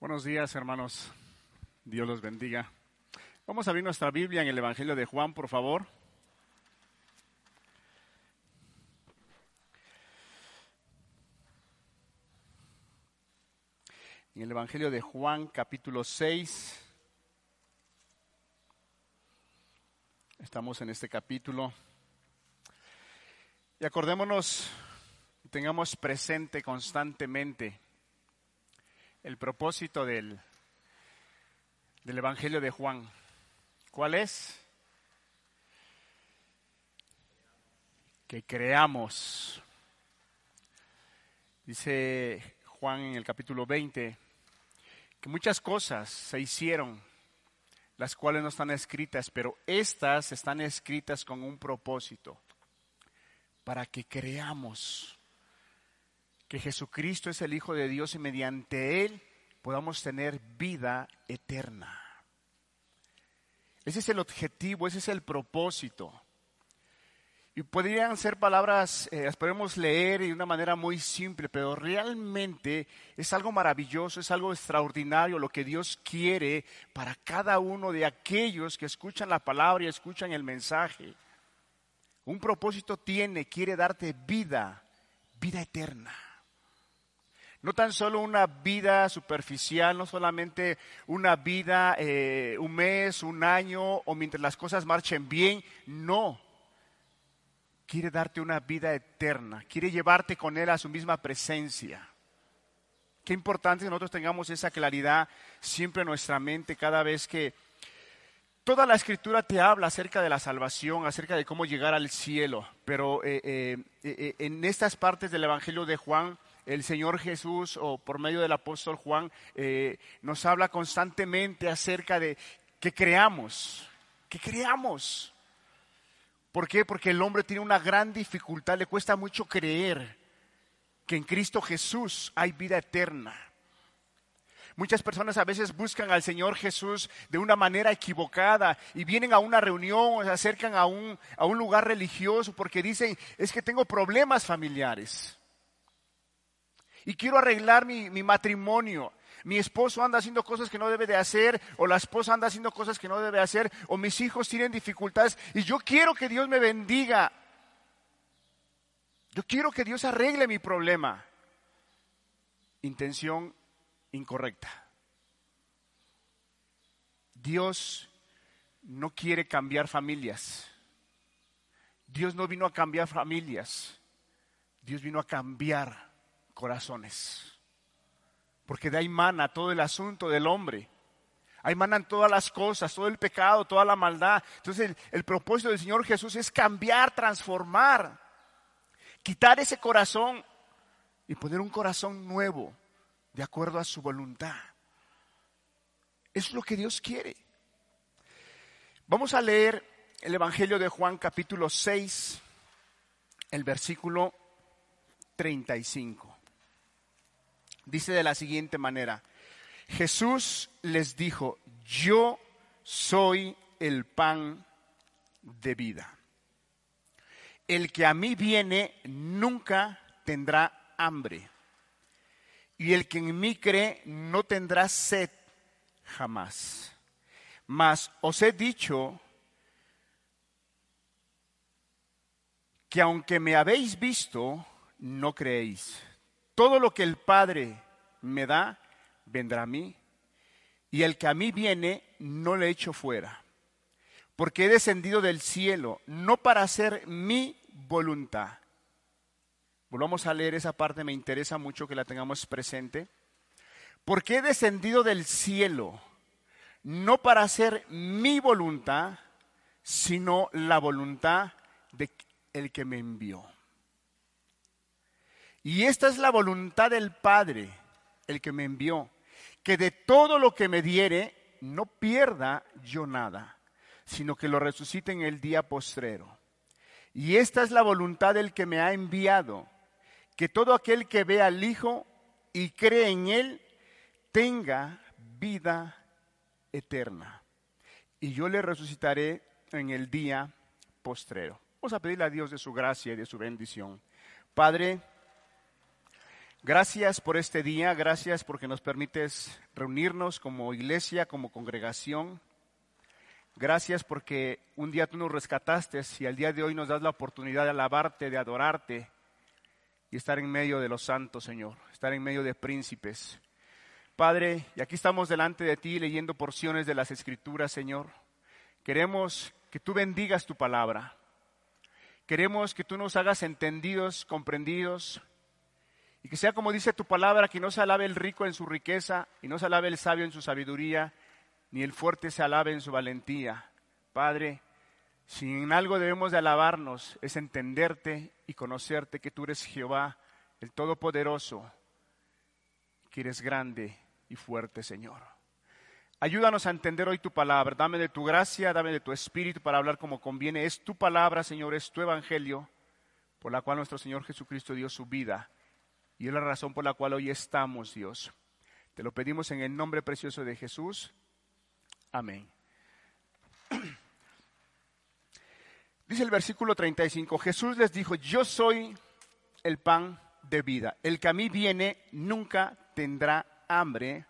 Buenos días, hermanos. Dios los bendiga. Vamos a abrir nuestra Biblia en el Evangelio de Juan, por favor. En el Evangelio de Juan, capítulo 6. Estamos en este capítulo. Y acordémonos, tengamos presente constantemente el propósito del, del Evangelio de Juan. ¿Cuál es? Que creamos. Dice Juan en el capítulo 20 que muchas cosas se hicieron, las cuales no están escritas, pero estas están escritas con un propósito, para que creamos que Jesucristo es el Hijo de Dios y mediante Él podamos tener vida eterna. Ese es el objetivo, ese es el propósito. Y podrían ser palabras, eh, las podemos leer de una manera muy simple, pero realmente es algo maravilloso, es algo extraordinario lo que Dios quiere para cada uno de aquellos que escuchan la palabra y escuchan el mensaje. Un propósito tiene, quiere darte vida, vida eterna. No tan solo una vida superficial, no solamente una vida eh, un mes, un año o mientras las cosas marchen bien, no. Quiere darte una vida eterna, quiere llevarte con Él a su misma presencia. Qué importante que nosotros tengamos esa claridad siempre en nuestra mente cada vez que toda la escritura te habla acerca de la salvación, acerca de cómo llegar al cielo, pero eh, eh, en estas partes del Evangelio de Juan, el Señor Jesús o por medio del apóstol Juan eh, nos habla constantemente acerca de que creamos, que creamos. ¿Por qué? Porque el hombre tiene una gran dificultad, le cuesta mucho creer que en Cristo Jesús hay vida eterna. Muchas personas a veces buscan al Señor Jesús de una manera equivocada y vienen a una reunión o se acercan a un, a un lugar religioso porque dicen, es que tengo problemas familiares y quiero arreglar mi, matrimonio. Mi esposo anda haciendo cosas que no debe de hacer, o la esposa anda haciendo cosas que no debe hacer, o mis hijos tienen dificultades, y yo quiero que Dios me bendiga. Yo quiero que Dios arregle mi problema. Intención incorrecta. Dios no quiere cambiar familias. Dios no vino a cambiar familias. Dios vino a cambiar corazones. Porque de ahí mana todo el asunto del hombre. Ahí manan todas las cosas, todo el pecado, toda la maldad. Entonces el, propósito del Señor Jesús es cambiar, transformar, quitar ese corazón y poner un corazón nuevo de acuerdo a su voluntad. Es lo que Dios quiere. Vamos a leer el Evangelio de Juan capítulo 6, el versículo 35 dice de la siguiente manera, Jesús les dijo, yo soy el pan de vida. El que a mí viene nunca tendrá hambre. Y el que en mí cree no tendrá sed jamás. Mas os he dicho que aunque me habéis visto, no creéis. Todo lo que el Padre me da, vendrá a mí. Y el que a mí viene, no le echo fuera. Porque he descendido del cielo, no para hacer mi voluntad. Volvamos a leer esa parte, me interesa mucho que la tengamos presente. Porque he descendido del cielo, no para hacer mi voluntad, sino la voluntad de el que me envió. Y esta es la voluntad del Padre, el que me envió, que de todo lo que me diere, no pierda yo nada, sino que lo resucite en el día postrero. Y esta es la voluntad del que me ha enviado, que todo aquel que vea al Hijo y cree en Él, tenga vida eterna. Y yo le resucitaré en el día postrero. Vamos a pedirle a Dios de su gracia y de su bendición. Padre, Gracias por este día, gracias porque nos permites reunirnos como iglesia, como congregación. Gracias porque un día tú nos rescataste y al día de hoy nos das la oportunidad de alabarte, de adorarte y estar en medio de los santos, Señor, estar en medio de príncipes. Padre, y aquí estamos delante de ti leyendo porciones de las Escrituras, Señor. Queremos que tú bendigas tu palabra. Queremos que tú nos hagas entendidos, comprendidos, y que sea como dice tu palabra, que no se alabe el rico en su riqueza y no se alabe el sabio en su sabiduría, ni el fuerte se alabe en su valentía. Padre, si en algo debemos de alabarnos es entenderte y conocerte que tú eres Jehová, el Todopoderoso, que eres grande y fuerte, Señor. Ayúdanos a entender hoy tu palabra. Dame de tu gracia, dame de tu espíritu para hablar como conviene. Es tu palabra, Señor, es tu evangelio, por la cual nuestro Señor Jesucristo dio su vida y es la razón por la cual hoy estamos, Dios. Te lo pedimos en el nombre precioso de Jesús. Amén. Dice el versículo 35, Jesús les dijo, yo soy el pan de vida. El que a mí viene nunca tendrá hambre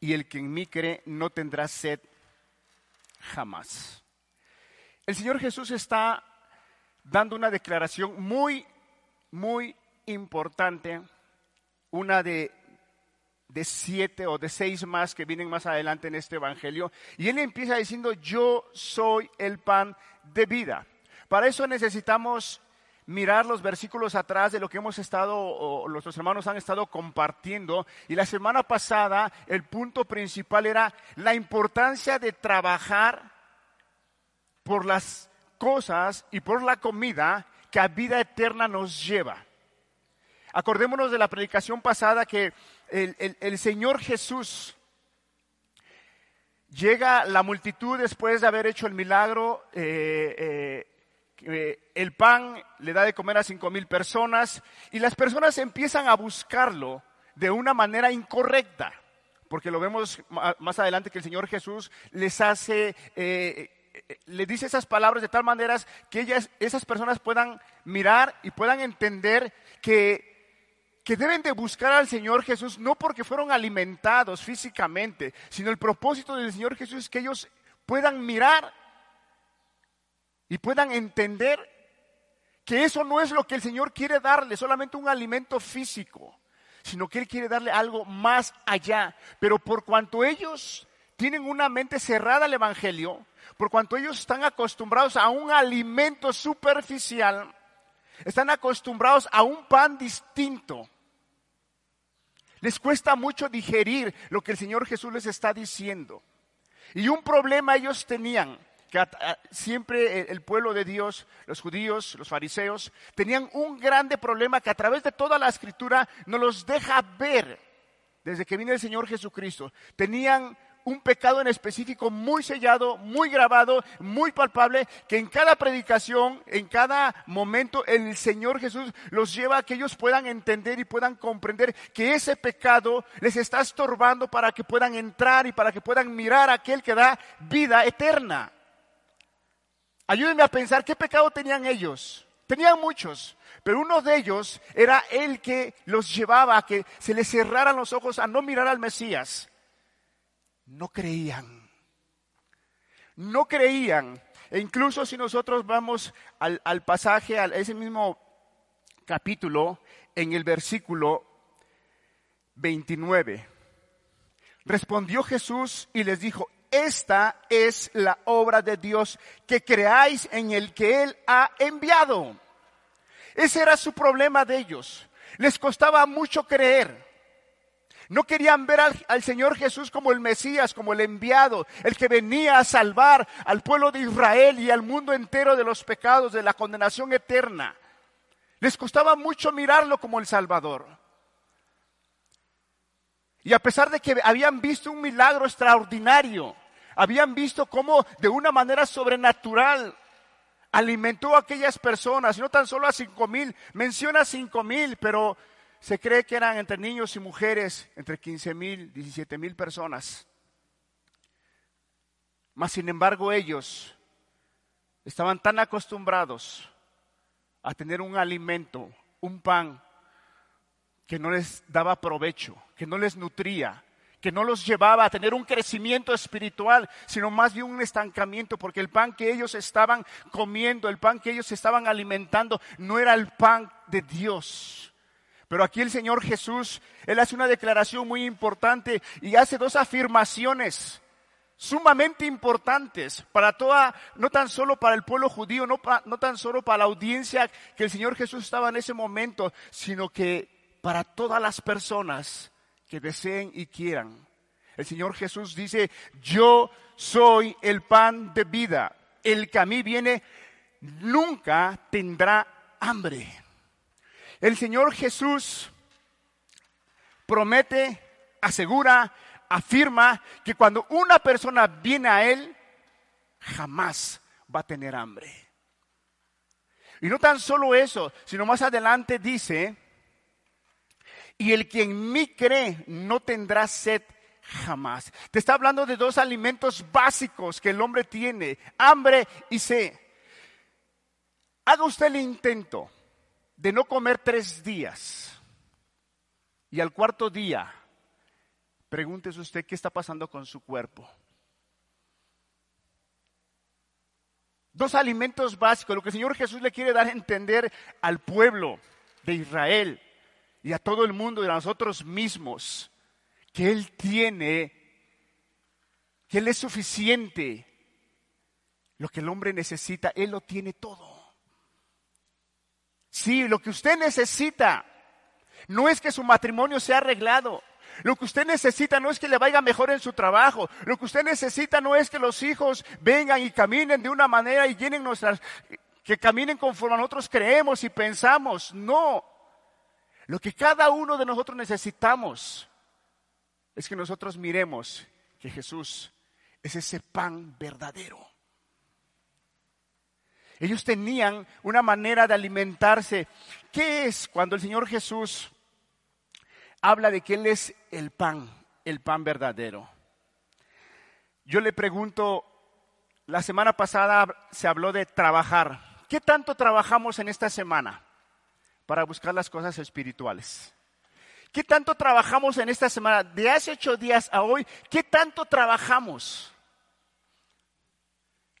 y el que en mí cree no tendrá sed jamás. El Señor Jesús está dando una declaración muy, muy importante una de, de siete o de seis más que vienen más adelante en este Evangelio. Y él empieza diciendo, yo soy el pan de vida. Para eso necesitamos mirar los versículos atrás de lo que hemos estado, o nuestros hermanos han estado compartiendo. Y la semana pasada el punto principal era la importancia de trabajar por las cosas y por la comida que a vida eterna nos lleva. Acordémonos de la predicación pasada que el, Señor Jesús llega la multitud después de haber hecho el milagro. Eh, eh, el pan le da de comer a cinco mil personas y las personas empiezan a buscarlo de una manera incorrecta, porque lo vemos más adelante que el Señor Jesús les hace, eh, le dice esas palabras de tal manera que ellas, esas personas puedan mirar y puedan entender que que deben de buscar al Señor Jesús no porque fueron alimentados físicamente, sino el propósito del Señor Jesús es que ellos puedan mirar y puedan entender que eso no es lo que el Señor quiere darle, solamente un alimento físico, sino que Él quiere darle algo más allá. Pero por cuanto ellos tienen una mente cerrada al Evangelio, por cuanto ellos están acostumbrados a un alimento superficial, están acostumbrados a un pan distinto, les cuesta mucho digerir lo que el Señor Jesús les está diciendo. Y un problema ellos tenían, que siempre el pueblo de Dios, los judíos, los fariseos, tenían un grande problema que a través de toda la escritura nos los deja ver desde que vino el Señor Jesucristo. Tenían un pecado en específico muy sellado, muy grabado, muy palpable, que en cada predicación, en cada momento, el Señor Jesús los lleva a que ellos puedan entender y puedan comprender que ese pecado les está estorbando para que puedan entrar y para que puedan mirar a aquel que da vida eterna. Ayúdenme a pensar qué pecado tenían ellos. Tenían muchos, pero uno de ellos era el que los llevaba a que se les cerraran los ojos a no mirar al Mesías no creían. No creían. E incluso si nosotros vamos al, pasaje, a ese mismo capítulo, en el versículo 29, respondió Jesús y les dijo, esta es la obra de Dios, que creáis en el que Él ha enviado. Ese era su problema de ellos. Les costaba mucho creer. No querían ver al, Señor Jesús como el Mesías, como el enviado, el que venía a salvar al pueblo de Israel y al mundo entero de los pecados, de la condenación eterna. Les costaba mucho mirarlo como el Salvador. Y a pesar de que habían visto un milagro extraordinario, habían visto cómo de una manera sobrenatural alimentó a aquellas personas, no tan solo a cinco mil, menciona cinco mil, pero se cree que eran entre niños y mujeres entre 15 mil, 17 mil personas. Mas sin embargo ellos estaban tan acostumbrados a tener un alimento, un pan, que no les daba provecho, que no les nutría, que no los llevaba a tener un crecimiento espiritual, sino más bien un estancamiento, porque el pan que ellos estaban comiendo, el pan que ellos estaban alimentando, no era el pan de Dios. Pero aquí el Señor Jesús, Él hace una declaración muy importante y hace dos afirmaciones sumamente importantes para toda, no tan solo para el pueblo judío, no, no tan solo para la audiencia que el Señor Jesús estaba en ese momento, sino que para todas las personas que deseen y quieran. El Señor Jesús dice, yo soy el pan de vida. El que a mí viene nunca tendrá hambre. El Señor Jesús promete, asegura, afirma que cuando una persona viene a Él, jamás va a tener hambre. Y no tan solo eso, sino más adelante dice, y el que en mí cree no tendrá sed jamás. Te está hablando de dos alimentos básicos que el hombre tiene, hambre y sed. Haga usted el intento de no comer tres días y al cuarto día pregúntese usted qué está pasando con su cuerpo. Dos alimentos básicos, lo que el Señor Jesús le quiere dar a entender al pueblo de Israel y a todo el mundo y a nosotros mismos, que Él tiene, que Él es suficiente. Lo que el hombre necesita, Él lo tiene todo. Sí, lo que usted necesita no es que su matrimonio sea arreglado. Lo que usted necesita no es que le vaya mejor en su trabajo. Lo que usted necesita no es que los hijos vengan y caminen de una manera y llenen nuestras, que caminen conforme nosotros creemos y pensamos. No. Lo que cada uno de nosotros necesitamos es que nosotros miremos que Jesús es ese pan verdadero. Ellos tenían una manera de alimentarse. ¿Qué es cuando el Señor Jesús habla de que Él es el pan, el pan verdadero? Yo le pregunto, la semana pasada se habló de trabajar. ¿Qué tanto trabajamos en esta semana? para buscar las cosas espirituales. ¿Qué tanto trabajamos en esta semana? De hace ocho días a hoy, ¿qué tanto trabajamos?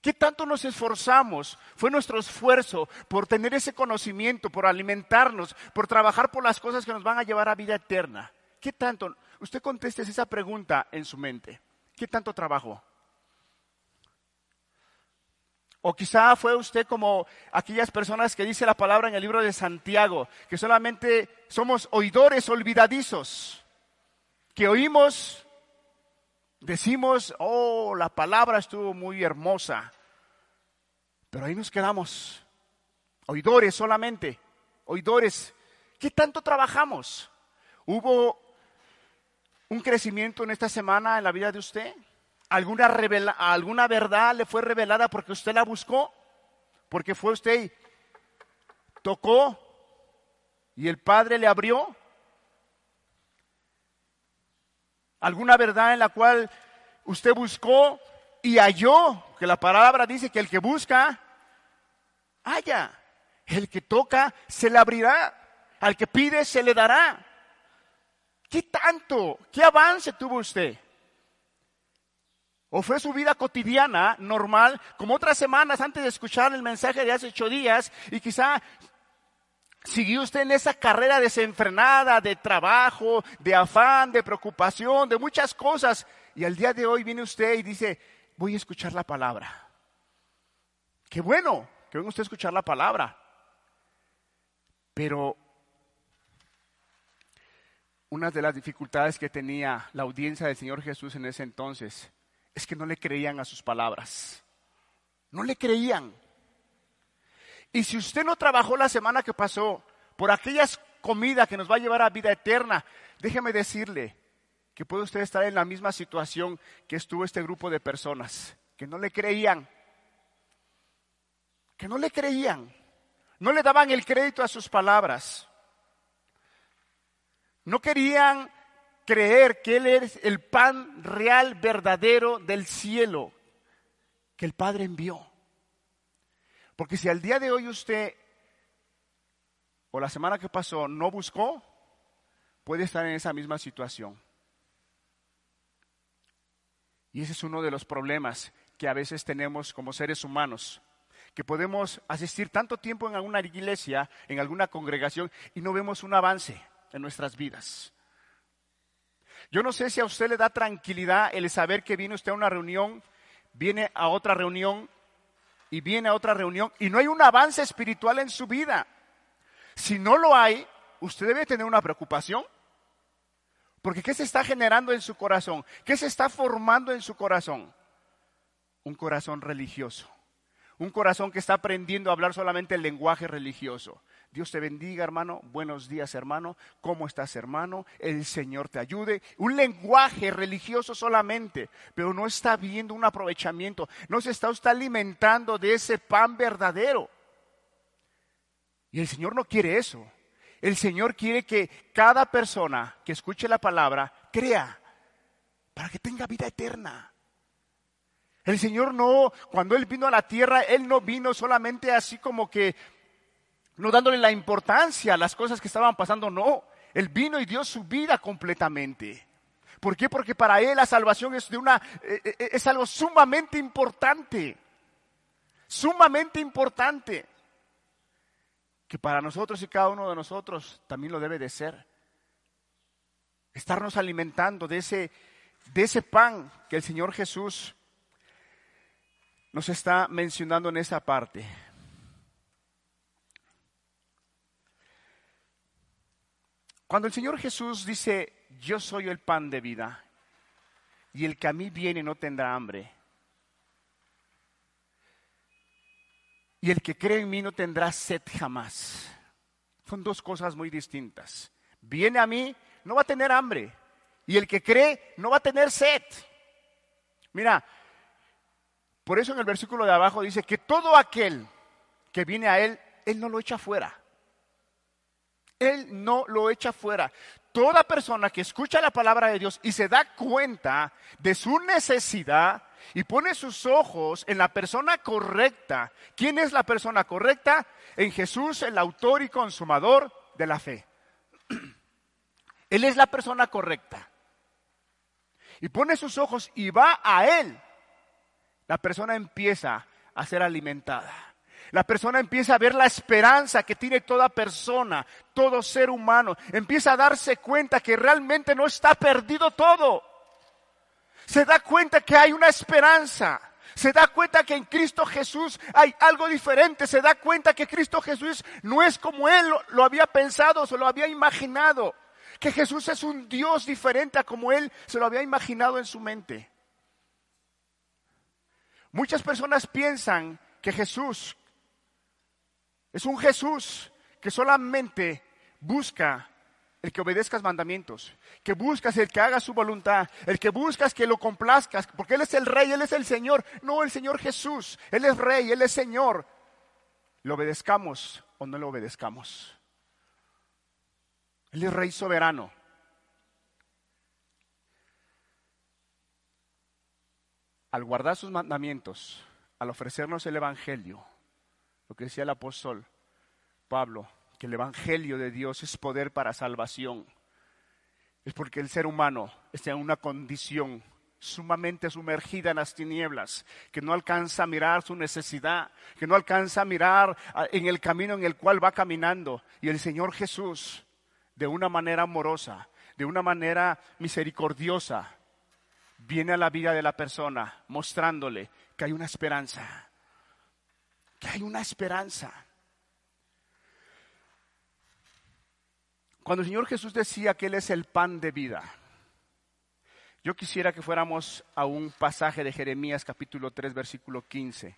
¿Qué tanto nos esforzamos? Fue nuestro esfuerzo por tener ese conocimiento, por alimentarnos, por trabajar por las cosas que nos van a llevar a vida eterna. ¿Qué tanto? Usted conteste esa pregunta en su mente. ¿Qué tanto trabajo? O quizá fue usted como aquellas personas que dice la palabra en el libro de Santiago, que solamente somos oidores olvidadizos, que oímos, decimos, oh, la palabra estuvo muy hermosa, pero ahí nos quedamos, oidores solamente, oidores. ¿Qué tanto trabajamos? ¿Hubo un crecimiento en esta semana en la vida de usted? ¿Alguna, ¿Alguna verdad le fue revelada porque usted la buscó? Porque fue usted y tocó y el Padre le abrió. ¿Alguna verdad en la cual usted buscó y halló? Que la palabra dice que el que busca, halla. El que toca, se le abrirá. Al que pide, se le dará. ¿Qué tanto? ¿Qué avance tuvo usted? o fue su vida cotidiana, normal, como otras semanas antes de escuchar el mensaje de hace ocho días, y quizá siguió usted en esa carrera desenfrenada de trabajo, de afán, de preocupación, de muchas cosas, y al día de hoy viene usted y dice, voy a escuchar la palabra. Qué bueno que venga usted a escuchar la palabra. Pero una de las dificultades que tenía la audiencia del Señor Jesús en ese entonces es que no le creían a sus palabras. No le creían. Y si usted no trabajó la semana que pasó por aquellas comidas que nos va a llevar a vida eterna, déjeme decirle que puede usted estar en la misma situación que estuvo este grupo de personas, que no le creían, que no le creían, no le daban el crédito a sus palabras, no querían creer que Él es el pan real, verdadero del cielo que el Padre envió. Porque si al día de hoy usted, o la semana que pasó, no buscó, puede estar en esa misma situación. Y ese es uno de los problemas que a veces tenemos como seres humanos, que podemos asistir tanto tiempo en alguna iglesia, en alguna congregación, y no vemos un avance en nuestras vidas. Yo no sé si a usted le da tranquilidad el saber que viene usted a una reunión, viene a otra reunión y viene a otra reunión y no hay un avance espiritual en su vida. Si no lo hay, usted debe tener una preocupación. Porque ¿qué se está generando en su corazón? ¿Qué se está formando en su corazón? Un corazón religioso. Un corazón que está aprendiendo a hablar solamente el lenguaje religioso. Dios te bendiga, hermano. Buenos días, hermano. ¿Cómo estás, hermano? El Señor te ayude. Un lenguaje religioso solamente, pero no está viendo un aprovechamiento. No se está usted alimentando de ese pan verdadero. Y el Señor no quiere eso. El Señor quiere que cada persona que escuche la palabra crea para que tenga vida eterna. El Señor no, cuando Él vino a la tierra, Él no vino solamente así como que, no dándole la importancia a las cosas que estaban pasando, no. Él vino y dio su vida completamente. ¿Por qué? Porque para Él la salvación es, de una, eh, eh, es algo sumamente importante. Sumamente importante que para nosotros y cada uno de nosotros también lo debe de ser. Estarnos alimentando de ese, de ese pan que el Señor Jesús nos está mencionando en esa parte. Cuando el Señor Jesús dice, yo soy el pan de vida, y el que a mí viene no tendrá hambre, y el que cree en mí no tendrá sed jamás. Son dos cosas muy distintas. Viene a mí, no va a tener hambre. Y el que cree, no va a tener sed. Mira, por eso en el versículo de abajo dice que todo aquel que viene a Él, Él no lo echa fuera. Él no lo echa fuera. Toda persona que escucha la palabra de Dios y se da cuenta de su necesidad, y pone sus ojos en la persona correcta. ¿Quién es la persona correcta? En Jesús, el autor y consumador de la fe. Él es la persona correcta. Y pone sus ojos y va a Él. La persona empieza a ser alimentada. La persona empieza a ver la esperanza que tiene toda persona, todo ser humano. Empieza a darse cuenta que realmente no está perdido todo se da cuenta que hay una esperanza. Se da cuenta que en Cristo Jesús hay algo diferente. Se da cuenta que Cristo Jesús no es como Él lo, había pensado, se lo había imaginado. Que Jesús es un Dios diferente a como Él se lo había imaginado en su mente. Muchas personas piensan que Jesús es un Jesús que solamente busca el que obedezcas mandamientos, que buscas el que haga su voluntad, el que buscas que lo complazcas, porque Él es el rey, Él es el Señor, no el Señor Jesús, Él es rey, Él es Señor. ¿Lo obedezcamos o no lo obedezcamos? Él es rey soberano. Al guardar sus mandamientos, al ofrecernos el Evangelio, lo que decía el apóstol Pablo, que el Evangelio de Dios es poder para salvación, es porque el ser humano está en una condición sumamente sumergida en las tinieblas, que no alcanza a mirar su necesidad, que no alcanza a mirar en el camino en el cual va caminando. Y el Señor Jesús, de una manera amorosa, de una manera misericordiosa, viene a la vida de la persona mostrándole que hay una esperanza, hay una esperanza. Cuando el Señor Jesús decía que Él es el pan de vida, yo quisiera que fuéramos a un pasaje de Jeremías capítulo 3, versículo 15.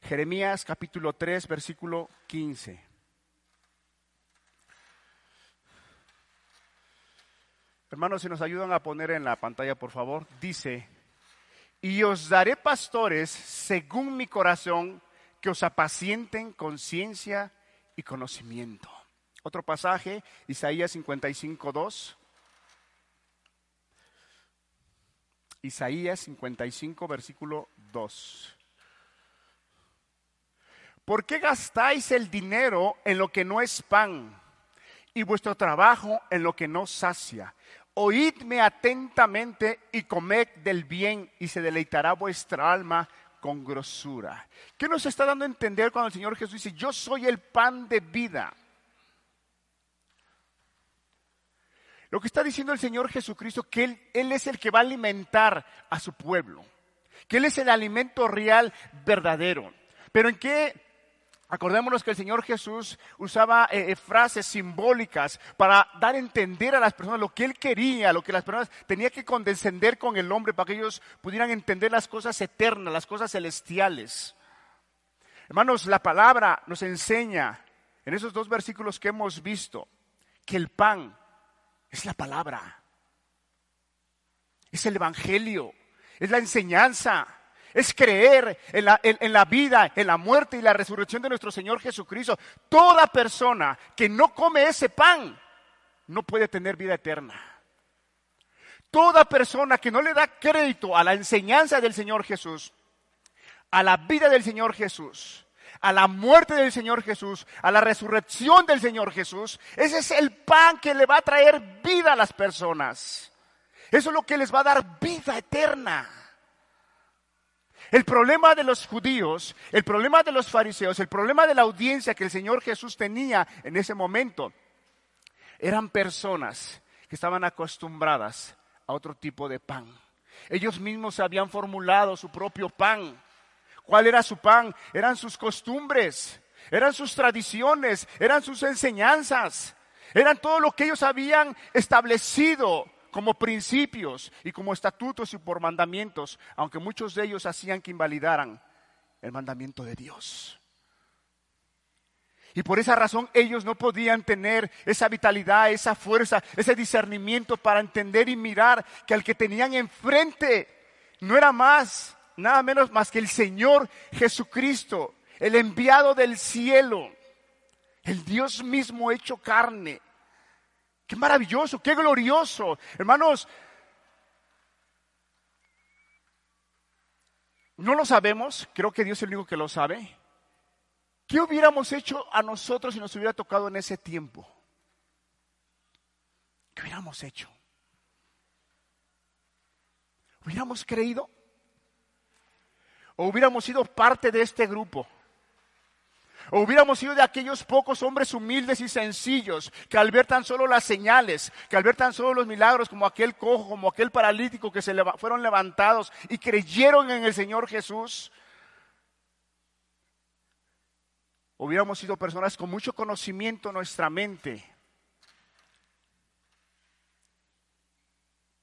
Jeremías capítulo 3, versículo 15. Hermanos, si nos ayudan a poner en la pantalla, por favor, dice, y os daré pastores según mi corazón, que os apacienten con ciencia y conocimiento. Otro pasaje, Isaías 55, 2. Isaías 55, versículo 2. ¿Por qué gastáis el dinero en lo que no es pan y vuestro trabajo en lo que no sacia. Oídme atentamente y comed del bien y se deleitará vuestra alma con grosura. ¿Qué nos está dando a entender cuando el Señor Jesús dice, yo soy el pan de vida? Lo que está diciendo el Señor Jesucristo, que él, él, es el que va a alimentar a su pueblo, que Él es el alimento real verdadero. Pero en qué Acordémonos que el Señor Jesús usaba eh, eh, frases simbólicas para dar a entender a las personas lo que Él quería, lo que las personas tenían que condescender con el hombre para que ellos pudieran entender las cosas eternas, las cosas celestiales. Hermanos, la palabra nos enseña en esos dos versículos que hemos visto que el pan es la palabra, es el Evangelio, es la enseñanza es creer en la, vida, en la muerte y la resurrección de nuestro Señor Jesucristo. Toda persona que no come ese pan no puede tener vida eterna. Toda persona que no le da crédito a la enseñanza del Señor Jesús, a la vida del Señor Jesús, a la muerte del Señor Jesús, a la resurrección del Señor Jesús, ese es el pan que le va a traer vida a las personas. Eso es lo que les va a dar vida eterna. El problema de los judíos, el problema de los fariseos, el problema de la audiencia que el Señor Jesús tenía en ese momento, eran personas que estaban acostumbradas a otro tipo de pan. Ellos mismos habían formulado su propio pan. ¿Cuál era su pan? Eran sus costumbres, eran sus tradiciones, eran sus enseñanzas, eran todo lo que ellos habían establecido como principios y como estatutos y por mandamientos, aunque muchos de ellos hacían que invalidaran el mandamiento de Dios. Y por esa razón ellos no podían tener esa vitalidad, esa fuerza, ese discernimiento para entender y mirar que al que tenían enfrente no era más, nada menos más que el Señor Jesucristo, el enviado del cielo, el Dios mismo hecho carne. Qué maravilloso, qué glorioso. Hermanos, no lo sabemos, creo que Dios es el único que lo sabe. ¿Qué hubiéramos hecho a nosotros si nos hubiera tocado en ese tiempo? ¿Qué hubiéramos hecho? ¿Hubiéramos creído? ¿O hubiéramos sido parte de este grupo? O hubiéramos sido de aquellos pocos hombres humildes y sencillos que al ver tan solo las señales, que al ver tan solo los milagros como aquel cojo, como aquel paralítico que se fueron levantados y creyeron en el Señor Jesús, hubiéramos sido personas con mucho conocimiento en nuestra mente.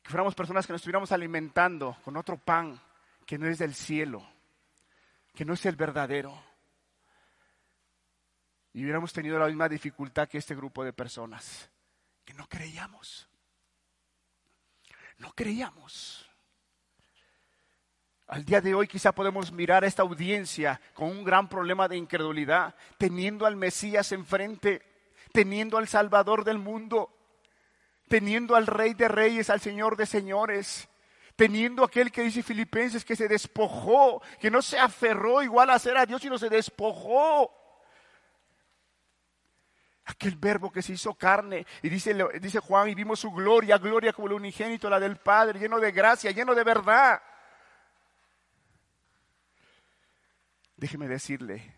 Que fuéramos personas que nos estuviéramos alimentando con otro pan que no es del cielo, que no es el verdadero y hubiéramos tenido la misma dificultad que este grupo de personas, que no creíamos. No creíamos. Al día de hoy quizá podemos mirar a esta audiencia con un gran problema de incredulidad, teniendo al Mesías enfrente, teniendo al Salvador del mundo, teniendo al Rey de Reyes, al Señor de Señores, teniendo aquel que dice Filipenses que se despojó, que no se aferró igual a ser a Dios, sino se despojó Aquel verbo que se hizo carne. Y dice, dice Juan, y vimos su gloria, gloria como el unigénito, la del Padre, lleno de gracia, lleno de verdad. Déjeme decirle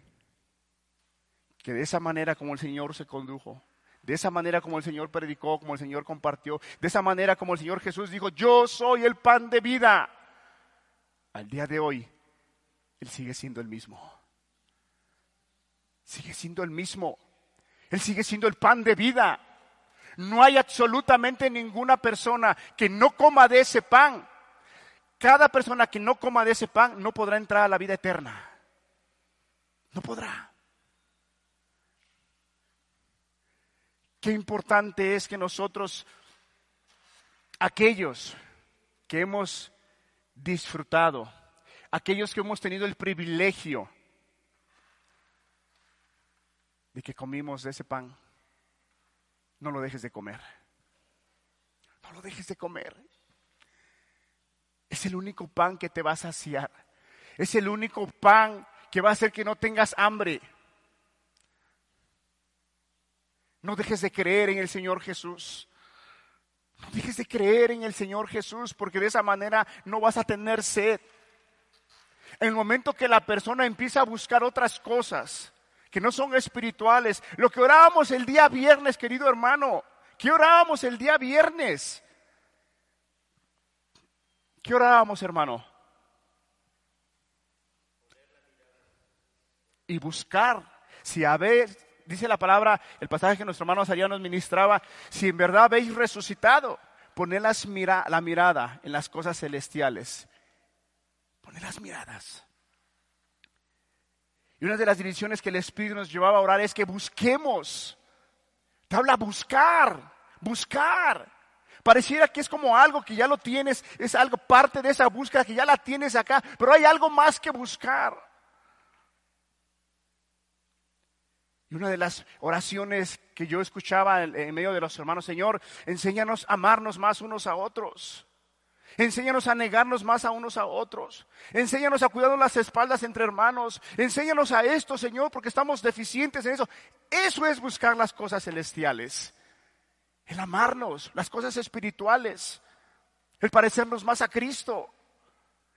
que de esa manera como el Señor se condujo, de esa manera como el Señor predicó, como el Señor compartió, de esa manera como el Señor Jesús dijo, yo soy el pan de vida. Al día de hoy, Él sigue siendo el mismo. Sigue siendo el mismo. Él sigue siendo el pan de vida. No hay absolutamente ninguna persona que no coma de ese pan. Cada persona que no coma de ese pan no podrá entrar a la vida eterna. No podrá. Qué importante es que nosotros, aquellos que hemos disfrutado, aquellos que hemos tenido el privilegio de que comimos de ese pan, no lo dejes de comer. No lo dejes de comer. Es el único pan que te va a saciar. Es el único pan que va a hacer que no tengas hambre. No dejes de creer en el Señor Jesús. No dejes de creer en el Señor Jesús porque de esa manera no vas a tener sed. En el momento que la persona empieza a buscar otras cosas que no son espirituales, lo que orábamos el día viernes, querido hermano, ¿qué orábamos el día viernes? ¿Qué orábamos, hermano? Y buscar, si habéis, dice la palabra, el pasaje que nuestro hermano Azarías nos ministraba, si en verdad habéis resucitado, poned las mira, la mirada en las cosas celestiales. Poned las miradas. Y una de las direcciones que el Espíritu nos llevaba a orar es que busquemos. Te habla buscar, buscar. Pareciera que es como algo que ya lo tienes, es algo parte de esa búsqueda que ya la tienes acá, pero hay algo más que buscar. Y una de las oraciones que yo escuchaba en medio de los hermanos, Señor, enséñanos a amarnos más unos a otros. Enséñanos a negarnos más a unos a otros. Enséñanos a cuidarnos las espaldas entre hermanos. Enséñanos a esto, Señor, porque estamos deficientes en eso. Eso es buscar las cosas celestiales el amarnos, las cosas espirituales, el parecernos más a Cristo,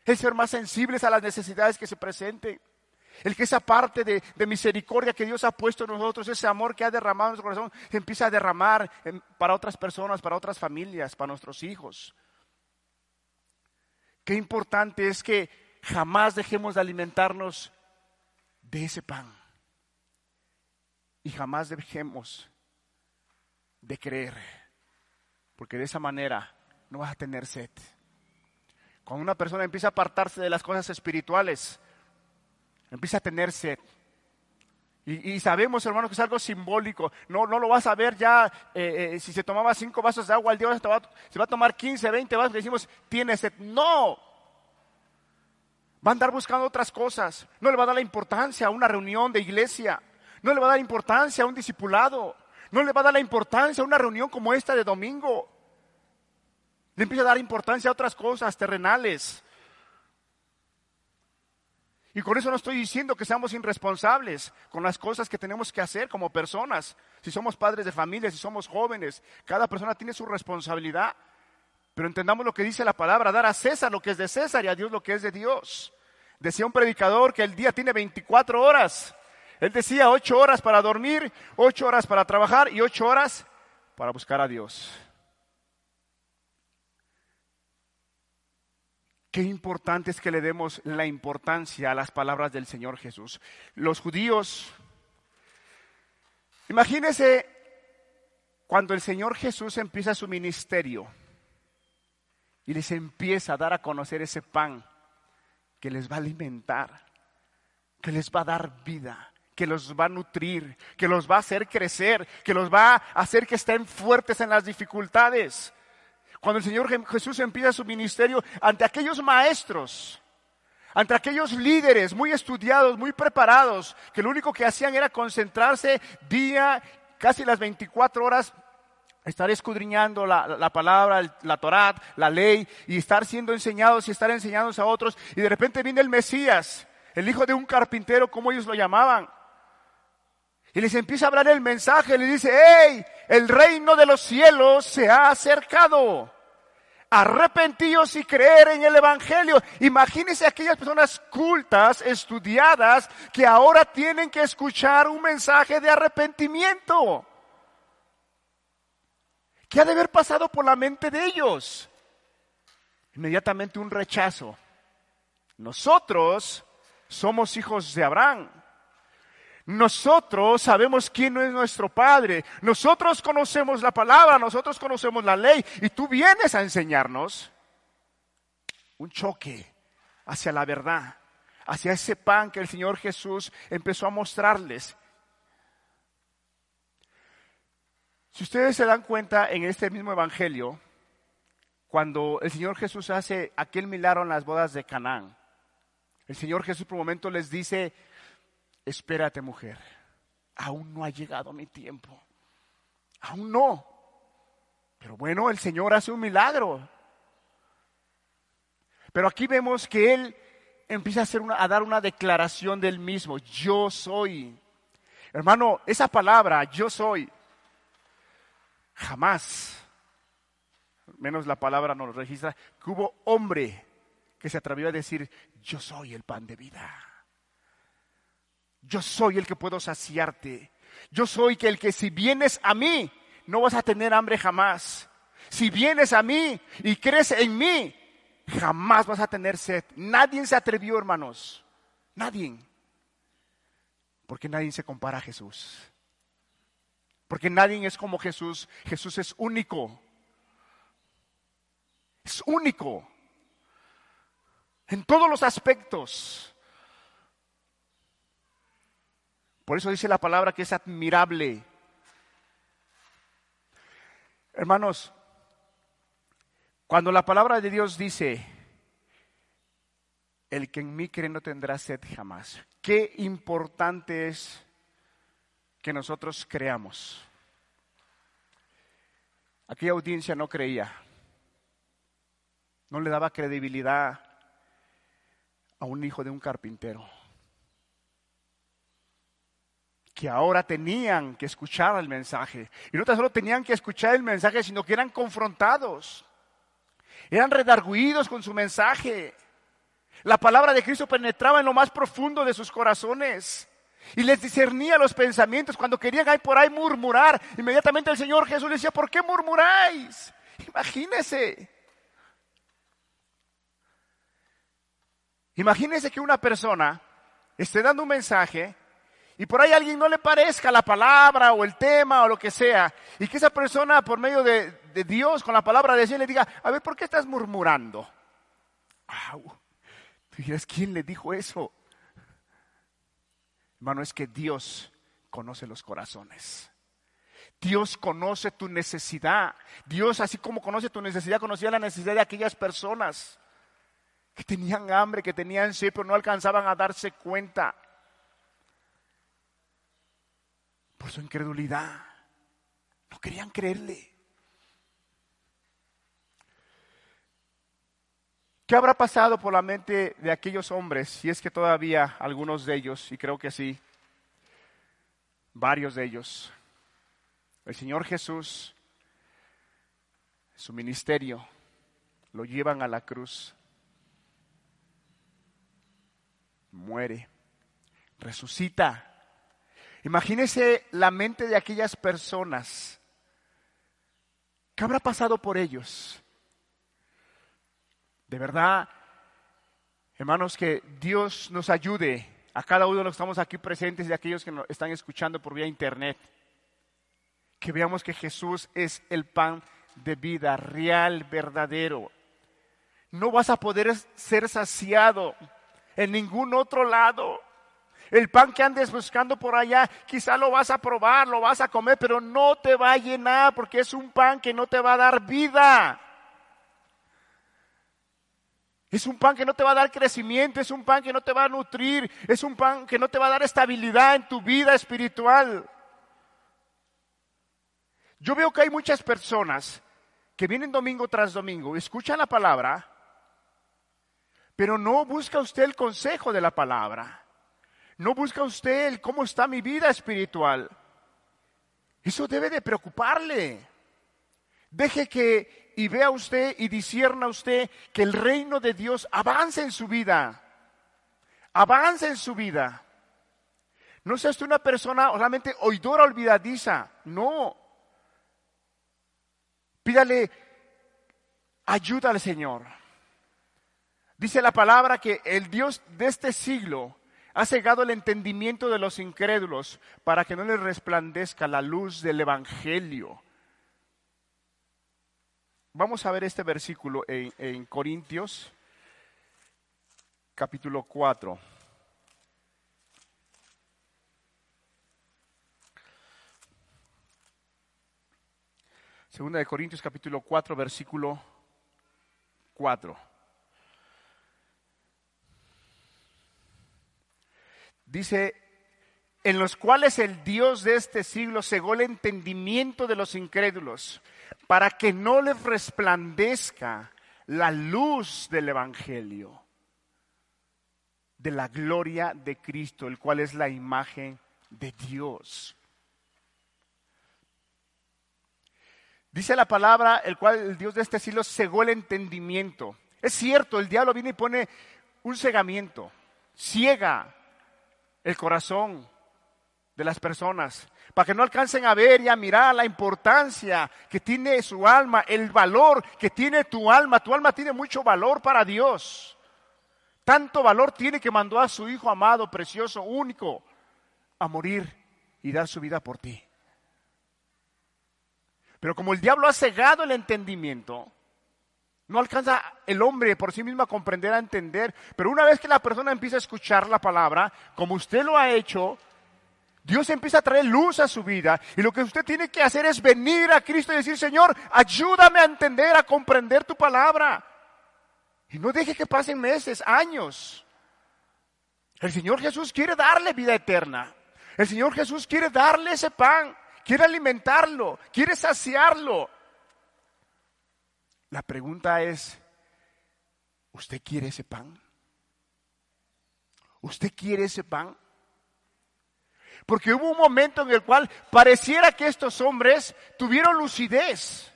el ser más sensibles a las necesidades que se presenten, el que esa parte de, misericordia que Dios ha puesto en nosotros, ese amor que ha derramado en nuestro corazón, empieza a derramar para otras personas, para otras familias, para nuestros hijos. Qué importante es que jamás dejemos de alimentarnos de ese pan y jamás dejemos de creer, porque de esa manera no vas a tener sed. Cuando una persona empieza a apartarse de las cosas espirituales, empieza a tener sed. Y, sabemos, hermanos, que es algo simbólico. No, no lo vas a ver ya eh, eh, si se tomaba cinco vasos de agua al día, se va, se va a tomar 15, 20 vasos. Le decimos, tiene sed. No. Va a andar buscando otras cosas. No le va a dar la importancia a una reunión de iglesia. No le va a dar importancia a un discipulado. No le va a dar la importancia a una reunión como esta de domingo. Le empieza a dar importancia a otras cosas terrenales. Y con eso no estoy diciendo que seamos irresponsables con las cosas que tenemos que hacer como personas. Si somos padres de familia, si somos jóvenes, cada persona tiene su responsabilidad. Pero entendamos lo que dice la palabra, dar a César lo que es de César y a Dios lo que es de Dios. Decía un predicador que el día tiene 24 horas. Él decía ocho horas para dormir, ocho horas para trabajar y ocho horas para buscar a Dios. Qué importante es que le demos la importancia a las palabras del Señor Jesús. Los judíos, imagínense cuando el Señor Jesús empieza su ministerio y les empieza a dar a conocer ese pan que les va a alimentar, que les va a dar vida, que los va a nutrir, que los va a hacer crecer, que los va a hacer que estén fuertes en las dificultades. Cuando el Señor Jesús empieza su ministerio ante aquellos maestros, ante aquellos líderes muy estudiados, muy preparados, que lo único que hacían era concentrarse día, casi las 24 horas, estar escudriñando la, palabra, la Torá, la ley, y estar siendo enseñados y estar enseñados a otros, y de repente viene el Mesías, el hijo de un carpintero, como ellos lo llamaban, y les empieza a hablar el mensaje, le dice, hey, el reino de los cielos se ha acercado. Arrepentíos y creer en el Evangelio. Imagínense aquellas personas cultas, estudiadas, que ahora tienen que escuchar un mensaje de arrepentimiento. ¿Qué ha de haber pasado por la mente de ellos? Inmediatamente un rechazo. Nosotros somos hijos de Abraham. Nosotros sabemos quién es nuestro Padre. Nosotros conocemos la palabra, nosotros conocemos la ley. Y tú vienes a enseñarnos un choque hacia la verdad, hacia ese pan que el Señor Jesús empezó a mostrarles. Si ustedes se dan cuenta en este mismo Evangelio, cuando el Señor Jesús hace aquel milagro en las bodas de Canaán, el Señor Jesús por un momento les dice, espérate mujer, aún no ha llegado mi tiempo, aún no. Pero bueno, el Señor hace un milagro. Pero aquí vemos que Él empieza a, hacer a dar una declaración del mismo, yo soy. Hermano, esa palabra, yo soy, Jamás, menos la palabra nos registra, que hubo hombre que se atrevió a decir, yo soy el pan de vida. Yo soy el que puedo saciarte. Yo soy que el que si vienes a mí, no vas a tener hambre jamás. Si vienes a mí y crees en mí, jamás vas a tener sed. Nadie se atrevió, hermanos. Nadie. Porque nadie se compara a Jesús. Porque nadie es como Jesús. Jesús es único. Es único. En todos los aspectos. Por eso dice la palabra que es admirable. Hermanos, cuando la palabra de Dios dice, el que en mí cree no tendrá sed jamás, qué importante es que nosotros creamos. Aquella audiencia no creía, no le daba credibilidad a un hijo de un carpintero que ahora tenían que escuchar el mensaje. Y no tan solo tenían que escuchar el mensaje, sino que eran confrontados. Eran redarguidos con su mensaje. La palabra de Cristo penetraba en lo más profundo de sus corazones y les discernía los pensamientos. Cuando querían ir por ahí murmurar, inmediatamente el Señor Jesús les decía, ¿por qué murmuráis? Imagínese. Imagínese que una persona esté dando un mensaje y por ahí a alguien no le parezca la palabra o el tema o lo que sea, y que esa persona por medio de, Dios, con la palabra de Dios, le diga, a ver, ¿por qué estás murmurando? Tú dirás, ¿quién le dijo eso? Hermano, es que Dios conoce los corazones. Dios conoce tu necesidad. Dios, así como conoce tu necesidad, conocía la necesidad de aquellas personas que tenían hambre, que tenían sed, pero no alcanzaban a darse cuenta. Su incredulidad. No querían creerle. ¿Qué habrá pasado por la mente de aquellos hombres, si es que todavía algunos de ellos, y creo que sí, varios de ellos, el Señor Jesús, su ministerio, lo llevan a la cruz, muere, resucita, Imagínese la mente de aquellas personas. ¿Qué habrá pasado por ellos? De verdad, hermanos, que Dios nos ayude a cada uno de los que estamos aquí presentes y a aquellos que nos están escuchando por vía internet. Que veamos que Jesús es el pan de vida real, verdadero. No vas a poder ser saciado en ningún otro lado. El pan que andes buscando por allá, quizá lo vas a probar, lo vas a comer, pero no te va a llenar porque es un pan que no te va a dar vida. Es un pan que no te va a dar crecimiento, es un pan que no te va a nutrir, es un pan que no te va a dar estabilidad en tu vida espiritual. Yo veo que hay muchas personas que vienen domingo tras domingo, escuchan la palabra, pero no busca usted el consejo de la palabra. No busca usted el cómo está mi vida espiritual. Eso debe de preocuparle. Deje que y vea usted y discierna usted que el reino de Dios avance en su vida. Avance en su vida. No sea usted una persona solamente oidora olvidadiza. No. Pídale ayuda al Señor. Dice la palabra que el Dios de este siglo ha cegado el entendimiento de los incrédulos para que no les resplandezca la luz del Evangelio. Vamos a ver este versículo en, Corintios, capítulo 4. Segunda de Corintios capítulo 4, versículo 4. Dice, en los cuales el Dios de este siglo cegó el entendimiento de los incrédulos, para que no les resplandezca la luz del Evangelio, de la gloria de Cristo, el cual es la imagen de Dios. Dice la palabra, el cual el Dios de este siglo cegó el entendimiento. Es cierto, el diablo viene y pone un cegamiento, ciega el corazón de las personas, para que no alcancen a ver y a mirar la importancia que tiene su alma, el valor que tiene tu alma. Tu alma tiene mucho valor para Dios. Tanto valor tiene que mandó a su Hijo amado, precioso, único, a morir y dar su vida por ti. Pero como el diablo ha cegado el entendimiento, no alcanza el hombre por sí mismo a comprender, a entender. Pero una vez que la persona empieza a escuchar la palabra, como usted lo ha hecho, Dios empieza a traer luz a su vida. Y lo que usted tiene que hacer es venir a Cristo y decir, Señor, ayúdame a entender, a comprender tu palabra. Y no deje que pasen meses, años. El Señor Jesús quiere darle vida eterna. El Señor Jesús quiere darle ese pan, quiere alimentarlo, quiere saciarlo. La pregunta es, ¿usted quiere ese pan? ¿Usted quiere ese pan? Porque hubo un momento en el cual pareciera que estos hombres tuvieron lucidez.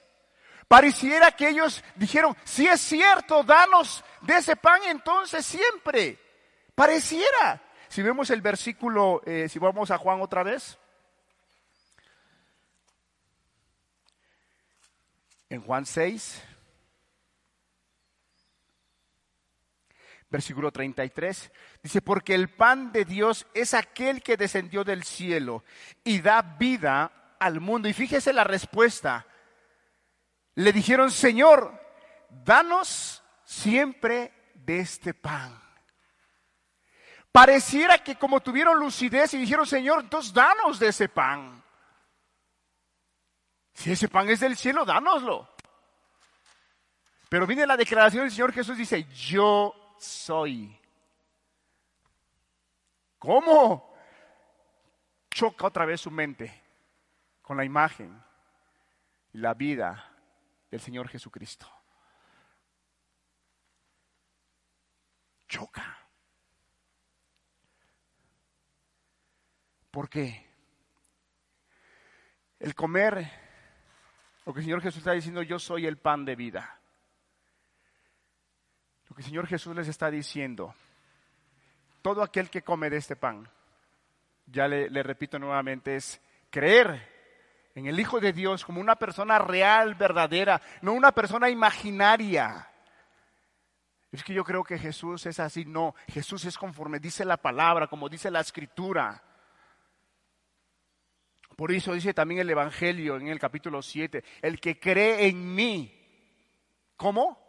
Pareciera que ellos dijeron, si es cierto, danos de ese pan entonces siempre. Pareciera. Si vemos el versículo, eh, si vamos a Juan otra vez. En Juan 6, versículo 33, dice, porque el pan de Dios es aquel que descendió del cielo y da vida al mundo. Y fíjese la respuesta. Le dijeron, Señor, danos siempre de este pan. Pareciera que como tuvieron lucidez y dijeron, Señor, entonces danos de ese pan. Si ese pan es del cielo, dánoslo. Pero viene la declaración del Señor Jesús, dice, yo soy. ¿Cómo? Choca otra vez su mente con la imagen y la vida del Señor Jesucristo. Choca. ¿Por qué? El comer, lo que el Señor Jesús está diciendo, yo soy el pan de vida. Lo que el Señor Jesús les está diciendo, todo aquel que come de este pan, ya le, le repito nuevamente, es creer en el Hijo de Dios como una persona real, verdadera, no una persona imaginaria. Es que yo creo que Jesús es así, no, Jesús es conforme dice la palabra, como dice la escritura. Por eso dice también el Evangelio en el capítulo 7, el que cree en mí, ¿cómo?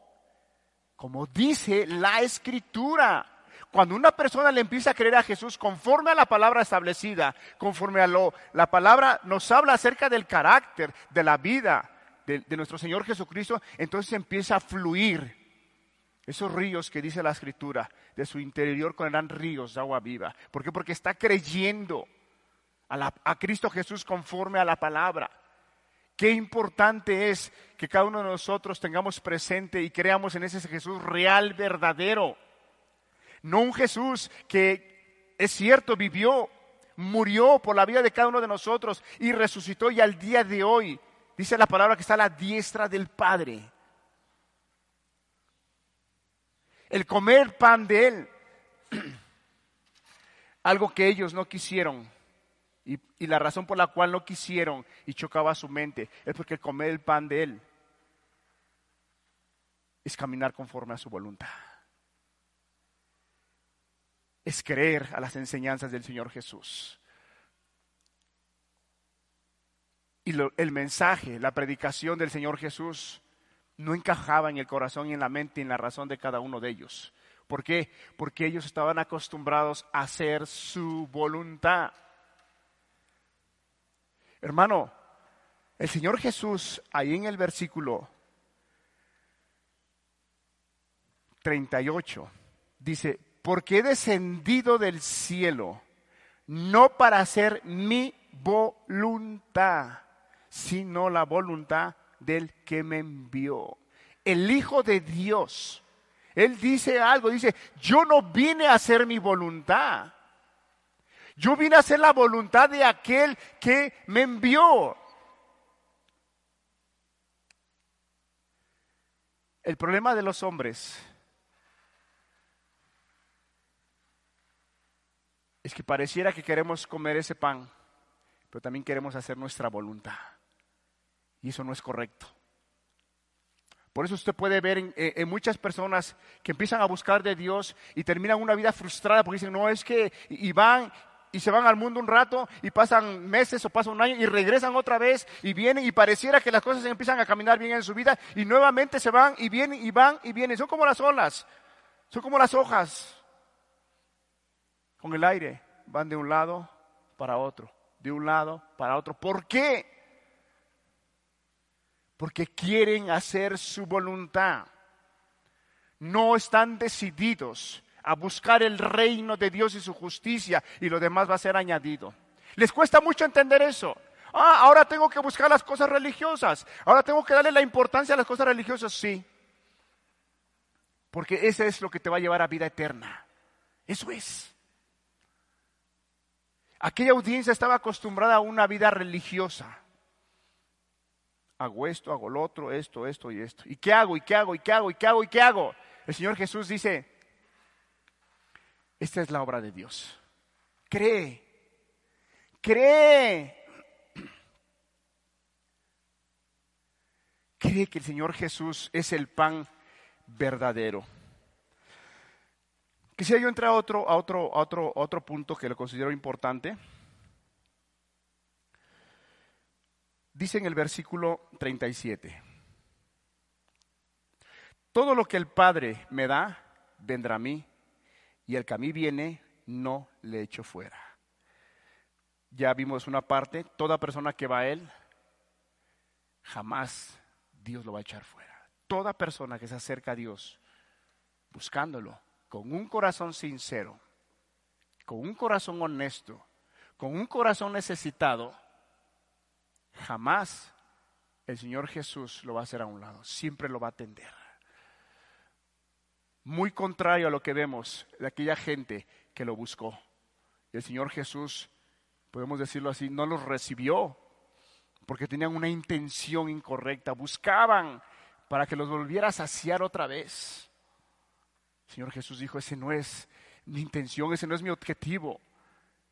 Como dice la escritura. Cuando una persona le empieza a creer a Jesús conforme a la palabra establecida, conforme a lo, la palabra nos habla acerca del carácter, de la vida de, nuestro Señor Jesucristo, entonces empieza a fluir esos ríos que dice la escritura, de su interior correrán ríos de agua viva. ¿Por qué? Porque está creyendo a Cristo Jesús conforme a la palabra. Qué importante es que cada uno de nosotros tengamos presente y creamos en ese Jesús real, verdadero. No un Jesús que es cierto, vivió, murió por la vida de cada uno de nosotros y resucitó y al día de hoy dice la palabra que está a la diestra del Padre. El comer pan de Él, algo que ellos no quisieron y, la razón por la cual no quisieron y chocaba su mente es porque comer el pan de Él es caminar conforme a su voluntad. Es creer a las enseñanzas del Señor Jesús. Y el mensaje, la predicación del Señor Jesús no encajaba en el corazón y en la mente y en la razón de cada uno de ellos. ¿Por qué? Porque ellos estaban acostumbrados a hacer su voluntad. Hermano, el Señor Jesús, ahí en el versículo 38, dice, porque he descendido del cielo, no para hacer mi voluntad, sino la voluntad del que me envió. El Hijo de Dios. Él dice algo, dice, yo no vine a hacer mi voluntad, yo vine a hacer la voluntad de aquel que me envió. El problema de los hombres es que pareciera que queremos comer ese pan, pero también queremos hacer nuestra voluntad. Y eso no es correcto. Por eso usted puede ver en, muchas personas que empiezan a buscar de Dios y terminan una vida frustrada porque dicen, no, es que, y van y se van al mundo un rato y pasan meses o pasa un año y regresan otra vez y vienen y pareciera que las cosas empiezan a caminar bien en su vida y nuevamente se van y vienen y van y vienen. Son como las olas, son como las hojas con el aire, van de un lado para otro, de un lado para otro. ¿Por qué? Porque quieren hacer su voluntad. No están decididos a buscar el reino de Dios y su justicia y lo demás va a ser añadido. Les cuesta mucho entender eso. Ah, ahora tengo que buscar las cosas religiosas. Ahora tengo que darle la importancia a las cosas religiosas, sí. Porque ese es lo que te va a llevar a vida eterna. Eso es. Aquella audiencia estaba acostumbrada a una vida religiosa. Hago esto, hago lo otro, esto, esto y esto. ¿Y qué hago? ¿Y qué hago? ¿Y qué hago? ¿Y qué hago? ¿Y qué hago? El Señor Jesús dice, esta es la obra de Dios. Cree, cree. Cree que el Señor Jesús es el pan verdadero. Quisiera yo entrar a otro, a otro, a otro, otro punto que lo considero importante. Dice en el versículo 37, todo lo que el Padre me da, vendrá a mí, y el que a mí viene, no le echo fuera. Ya vimos una parte, toda persona que va a Él, jamás Dios lo va a echar fuera. Toda persona que se acerca a Dios buscándolo, con un corazón sincero, con un corazón honesto, con un corazón necesitado, jamás el Señor Jesús lo va a hacer a un lado, siempre lo va a atender. Muy contrario a lo que vemos de aquella gente que lo buscó. El Señor Jesús, podemos decirlo así, no los recibió porque tenían una intención incorrecta, buscaban para que los volviera a saciar otra vez. Señor Jesús dijo, ese no es mi intención, ese no es mi objetivo.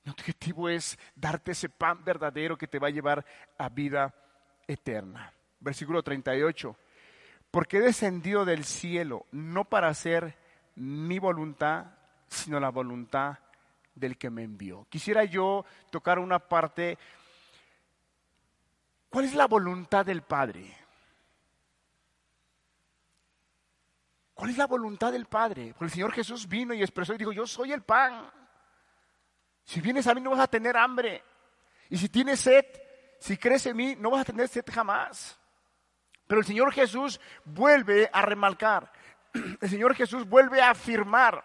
Mi objetivo es darte ese pan verdadero que te va a llevar a vida eterna. Versículo 38. Porque he descendido del cielo no para hacer mi voluntad, sino la voluntad del que me envió. Quisiera yo tocar una parte. ¿Cuál es la voluntad del Padre? ¿Cuál es la voluntad del Padre? Porque el Señor Jesús vino y expresó y dijo, yo soy el pan. Si vienes a mí no vas a tener hambre. Y si tienes sed, si crees en mí, no vas a tener sed jamás. Pero el Señor Jesús vuelve a remarcar. El Señor Jesús vuelve a afirmar.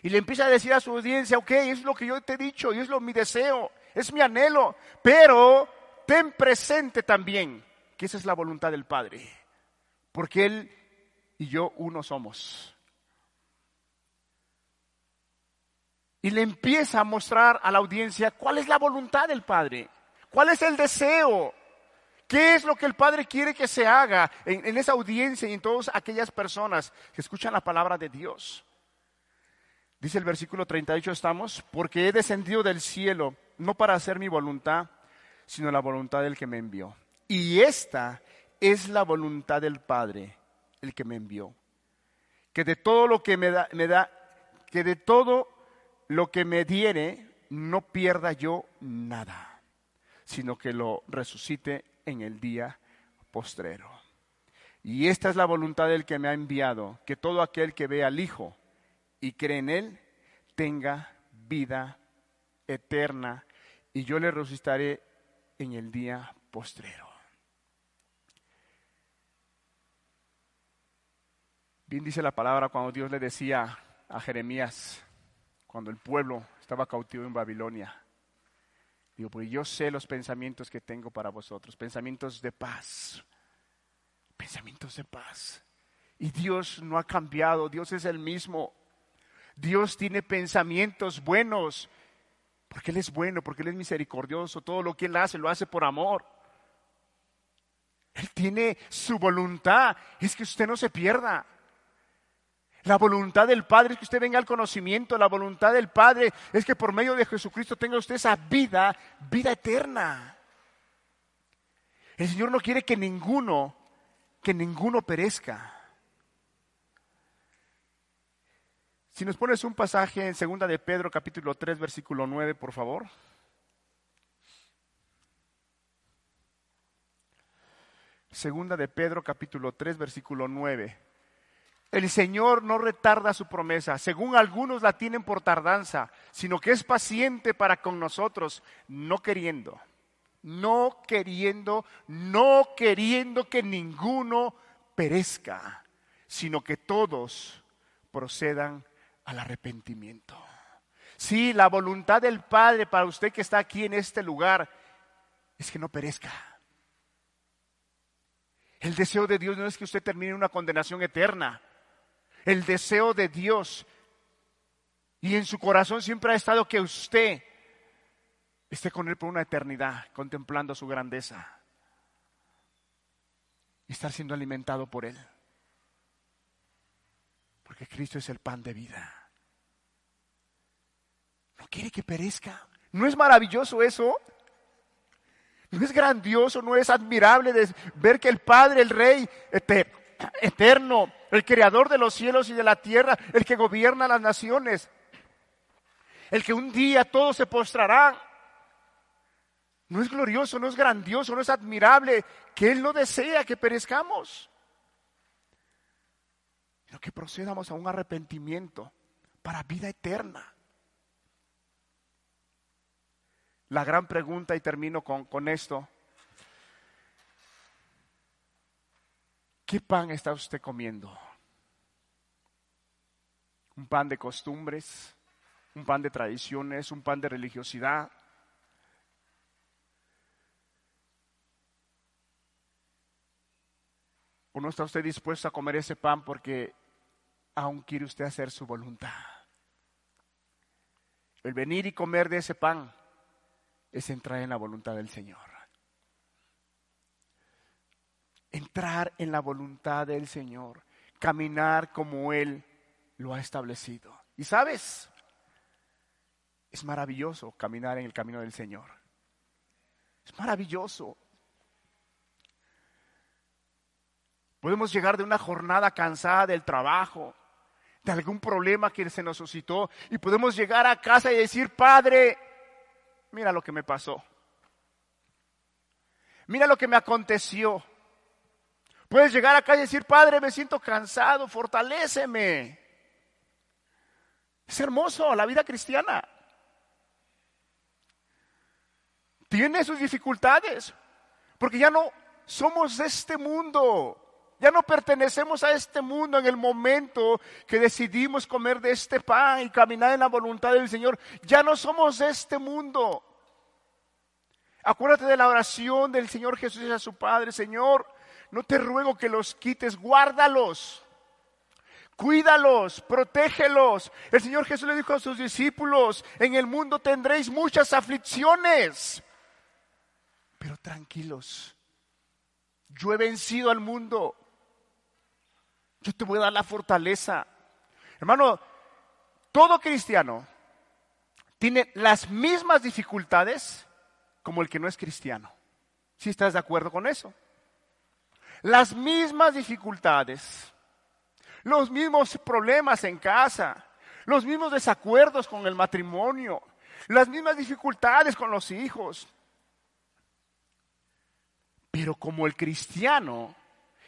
Y le empieza a decir a su audiencia, ok, es lo que yo te he dicho y es lo mi deseo, es mi anhelo. Pero ten presente también que esa es la voluntad del Padre. Porque Él y yo uno somos. Y le empieza a mostrar a la audiencia cuál es la voluntad del Padre, cuál es el deseo, qué es lo que el Padre quiere que se haga en, esa audiencia y en todas aquellas personas que escuchan la palabra de Dios. Dice el versículo 38 estamos, porque he descendido del cielo no para hacer mi voluntad, sino la voluntad del que me envió. Y esta es la voluntad del Padre, el que me envió. Que de todo lo que me da, me da, que de todo lo que me diere, no pierda yo nada, sino que lo resucite en el día postrero. Y esta es la voluntad del que me ha enviado, que todo aquel que ve al Hijo y cree en Él, tenga vida eterna, y yo le resucitaré en el día postrero. Bien dice la palabra cuando Dios le decía a Jeremías, cuando el pueblo estaba cautivo en Babilonia, yo sé los pensamientos que tengo para vosotros, pensamientos de paz, pensamientos de paz. Y Dios no ha cambiado, Dios es el mismo. Dios tiene pensamientos buenos, porque Él es bueno, porque Él es misericordioso, todo lo que Él hace lo hace por amor. Él tiene su voluntad, es que usted no se pierda. La voluntad del Padre es que usted venga al conocimiento, la voluntad del Padre es que por medio de Jesucristo tenga usted esa vida, vida eterna. El Señor no quiere que ninguno, que ninguno perezca. Si nos pones un pasaje en segunda de Pedro capítulo 3 versículo 9, por favor. Segunda de Pedro capítulo 3 versículo 9. El Señor no retarda su promesa, según algunos la tienen por tardanza, sino que es paciente para con nosotros, no queriendo, no queriendo, no queriendo que ninguno perezca, sino que todos procedan al arrepentimiento. Sí, la voluntad del Padre para usted que está aquí en este lugar es que no perezca. El deseo de Dios no es que usted termine en una condenación eterna. El deseo de Dios y en su corazón siempre ha estado que usted esté con Él por una eternidad, contemplando su grandeza y estar siendo alimentado por Él. Porque Cristo es el pan de vida. No quiere que perezca. ¿No es maravilloso eso? ¿No es grandioso, no es admirable ver que el Padre, el Rey eterno, el creador de los cielos y de la tierra, el que gobierna las naciones, el que un día todos se postrarán, no es glorioso, no es grandioso, no es admirable, que Él no desea que perezcamos, sino que procedamos a un arrepentimiento para vida eterna. La gran pregunta, y termino con, con esto, ¿qué pan está usted comiendo? ¿Un pan de costumbres? ¿Un pan de tradiciones? ¿Un pan de religiosidad? ¿O no está usted dispuesto a comer ese pan porque aún quiere usted hacer su voluntad? El venir y comer de ese pan es entrar en la voluntad del Señor. Entrar en la voluntad del Señor, caminar como Él lo ha establecido. Y sabes, es maravilloso caminar en el camino del Señor. Es maravilloso. Podemos llegar de una jornada cansada del trabajo, de algún problema que se nos suscitó, y podemos llegar a casa y decir, Padre, mira lo que me pasó. Mira lo que me aconteció. Puedes llegar acá y decir, Padre, me siento cansado, fortaléceme. Es hermoso la vida cristiana. Tiene sus dificultades, porque ya no somos de este mundo. Ya no pertenecemos a este mundo en el momento que decidimos comer de este pan y caminar en la voluntad del Señor. Ya no somos de este mundo. Acuérdate de la oración del Señor Jesús a su Padre. Señor, no te ruego que los quites, guárdalos. Cuídalos, protégelos. El Señor Jesús le dijo a sus discípulos, en el mundo tendréis muchas aflicciones, pero tranquilos. Yo he vencido al mundo. Yo te voy a dar la fortaleza. Hermano, todo cristiano tiene las mismas dificultades como el que no es cristiano. ¿Si estás de acuerdo con eso? Las mismas dificultades, los mismos problemas en casa, los mismos desacuerdos con el matrimonio, las mismas dificultades con los hijos. Pero como el cristiano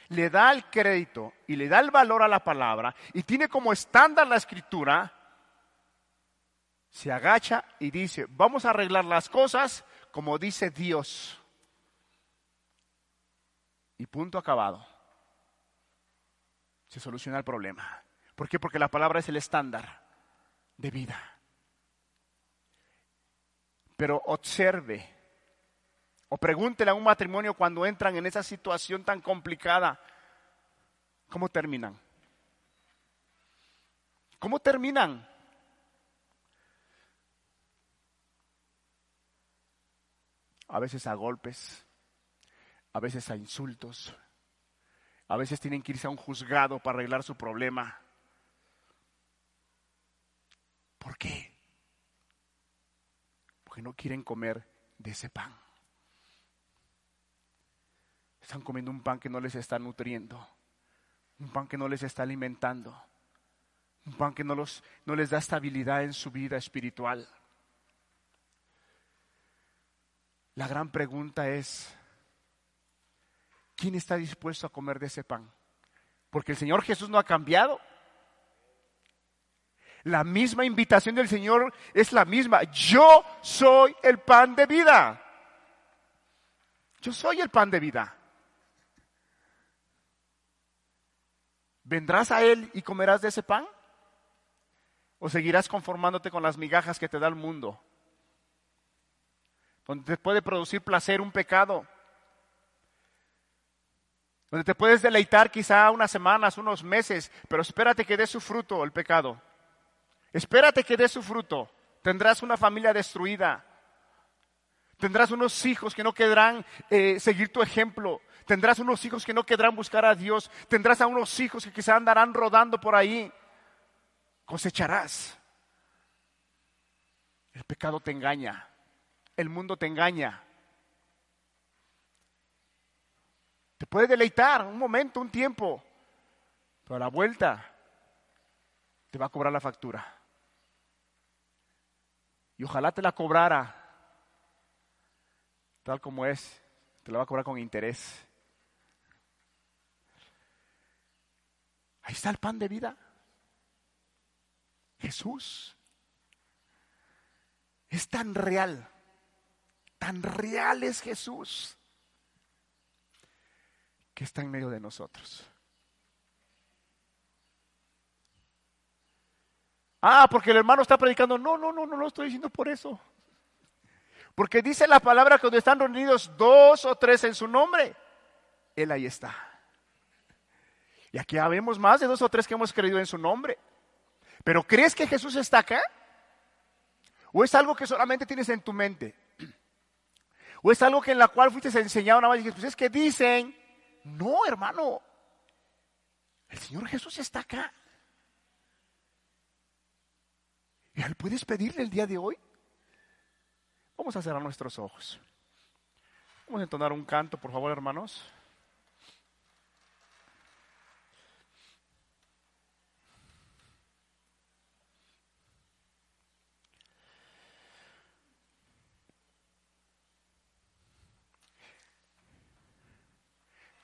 le da el crédito y le da el valor a la palabra y tiene como estándar la escritura, se agacha y dice, vamos a arreglar las cosas como dice Dios. Y punto acabado. Se soluciona el problema. ¿Por qué? Porque la palabra es el estándar de vida. Pero observe o pregúntele a un matrimonio cuando entran en esa situación tan complicada, ¿cómo terminan? ¿Cómo terminan? a veces a golpes, a veces a insultos, a veces tienen que irse a un juzgado para arreglar su problema. ¿Por qué? Porque no quieren comer de ese pan. Están comiendo un pan que no les está nutriendo, un pan que no les está alimentando, un pan que no, los, no les da estabilidad en su vida espiritual. La gran pregunta es, ¿quién está dispuesto a comer de ese pan? Porque el Señor Jesús no ha cambiado. La misma invitación del Señor es la misma. Yo soy el pan de vida. Yo soy el pan de vida. ¿Vendrás a Él y comerás de ese pan? ¿O seguirás conformándote con las migajas que te da el mundo? Donde te puede producir placer un pecado. Donde te puedes deleitar quizá unas semanas, unos meses, pero espérate que dé su fruto el pecado. Espérate que dé su fruto. Tendrás una familia destruida. Tendrás unos hijos que no querrán eh, seguir tu ejemplo. Tendrás unos hijos que no querrán buscar a Dios. Tendrás a unos hijos que quizá andarán rodando por ahí. Cosecharás. El pecado te engaña. El mundo te engaña. Te puede deleitar un momento, un tiempo. Pero a la vuelta te va a cobrar la factura. Y ojalá te la cobrara tal como es. Te la va a cobrar con interés. Ahí está el pan de vida. Jesús. Es tan real. Tan real es Jesús. Que está en medio de nosotros. Ah, porque el hermano está predicando. No, no, no, no lo estoy diciendo por eso. Porque dice la palabra que donde están reunidos dos o tres en su nombre, Él ahí está. Y aquí habemos más de dos o tres que hemos creído en su nombre. Pero ¿crees que Jesús está acá? ¿O es algo que solamente tienes en tu mente? ¿O es algo que en la cual fuiste enseñado nada más y dices, pues es que dicen, no hermano, el Señor Jesús está acá. ¿Y él puedes pedirle el día de hoy? Vamos a cerrar nuestros ojos. Vamos a entonar un canto, por favor, hermanos.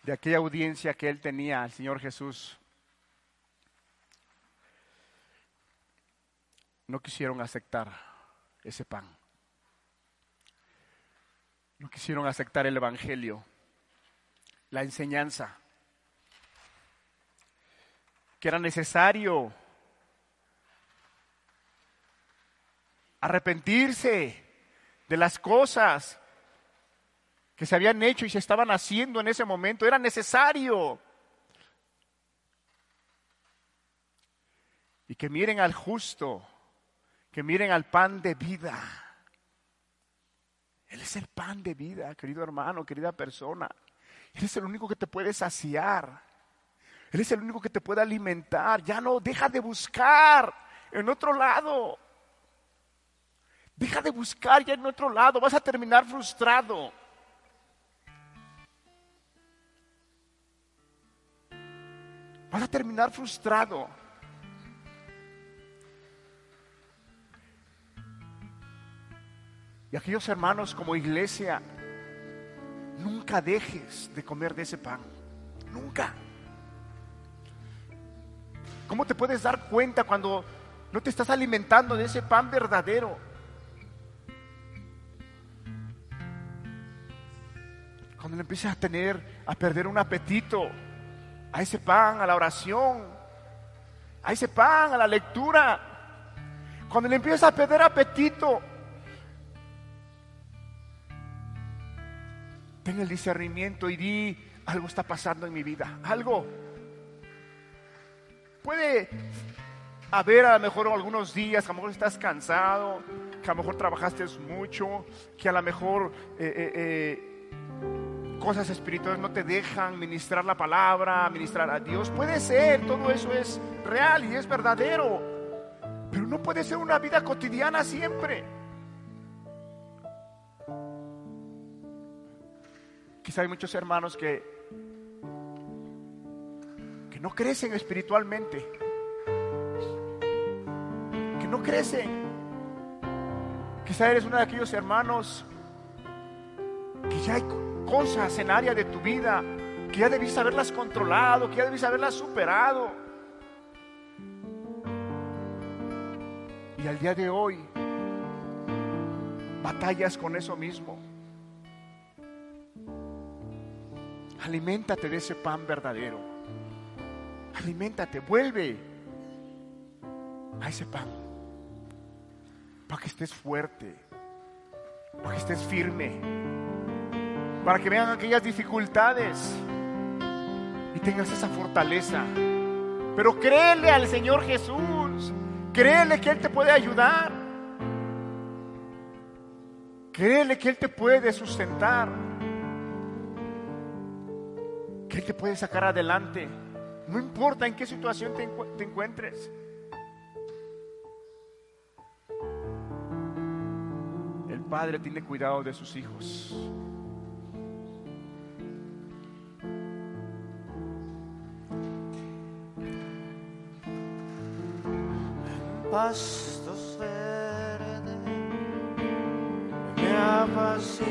De aquella audiencia que él tenía al Señor Jesús, no quisieron aceptar ese pan. No quisieron aceptar el Evangelio, la enseñanza, que era necesario arrepentirse de las cosas que se habían hecho y se estaban haciendo en ese momento. Era necesario. Y que miren al justo, que miren al pan de vida. Él es el pan de vida, querido hermano, querida persona. Él es el único que te puede saciar. Él es el único que te puede alimentar. Ya no, deja de buscar en otro lado. Deja de buscar ya en otro lado. Vas a terminar frustrado. Vas a terminar frustrado. Y aquellos hermanos como iglesia, nunca dejes de comer de ese pan. Nunca. ¿Cómo te puedes dar cuenta cuando no te estás alimentando de ese pan verdadero? Cuando le empiezas a tener, a perder un apetito a ese pan, a la oración, a ese pan, a la lectura. Cuando le empiezas a perder apetito, ten el discernimiento y di, algo está pasando en mi vida, algo. Puede haber a lo mejor algunos días, a lo mejor estás cansado, que a lo mejor trabajaste mucho, que a lo mejor eh, eh, eh, cosas espirituales no te dejan ministrar la palabra, ministrar a Dios. Puede ser, todo eso es real y es verdadero, pero no puede ser una vida cotidiana siempre. Quizá hay muchos hermanos que, que no crecen espiritualmente, que no crecen. Quizá eres uno de aquellos hermanos que ya hay cosas en área de tu vida que ya debiste haberlas controlado, que ya debiste haberlas superado. Y al día de hoy batallas con eso mismo. Aliméntate de ese pan verdadero. Aliméntate, vuelve a ese pan. Para que estés fuerte, para que estés firme, para que vean aquellas dificultades y tengas esa fortaleza. Pero créele al Señor Jesús, créele que Él te puede ayudar, créele que Él te puede sustentar, que Él te puede sacar adelante, no importa en qué situación te, te encuentres. El Padre tiene cuidado de sus hijos. Pastos verdes, me apacientas,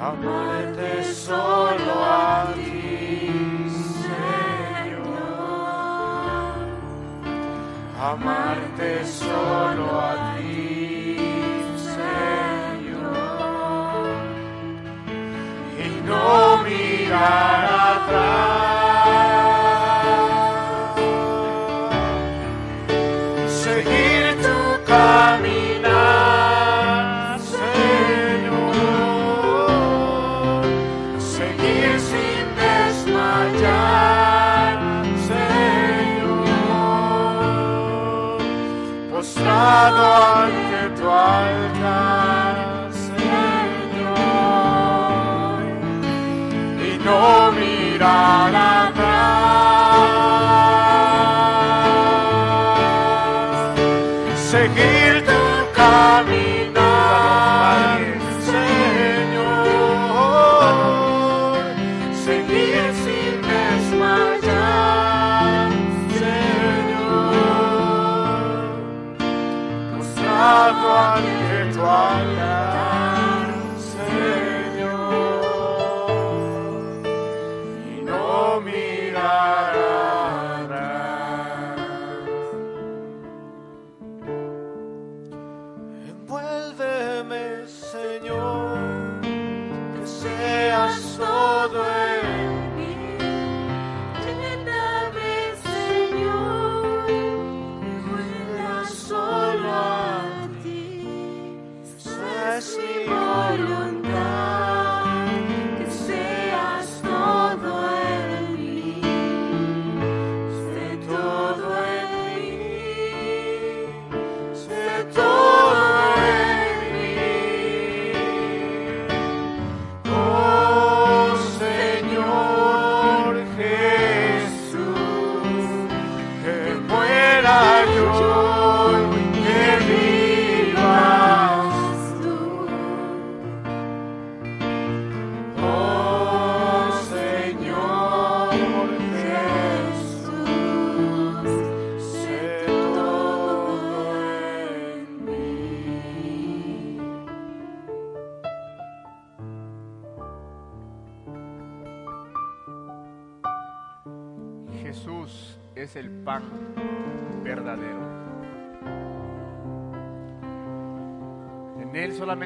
amarte solo a ti, Señor. amarte solo a ti, Señor, y no mirar atrás.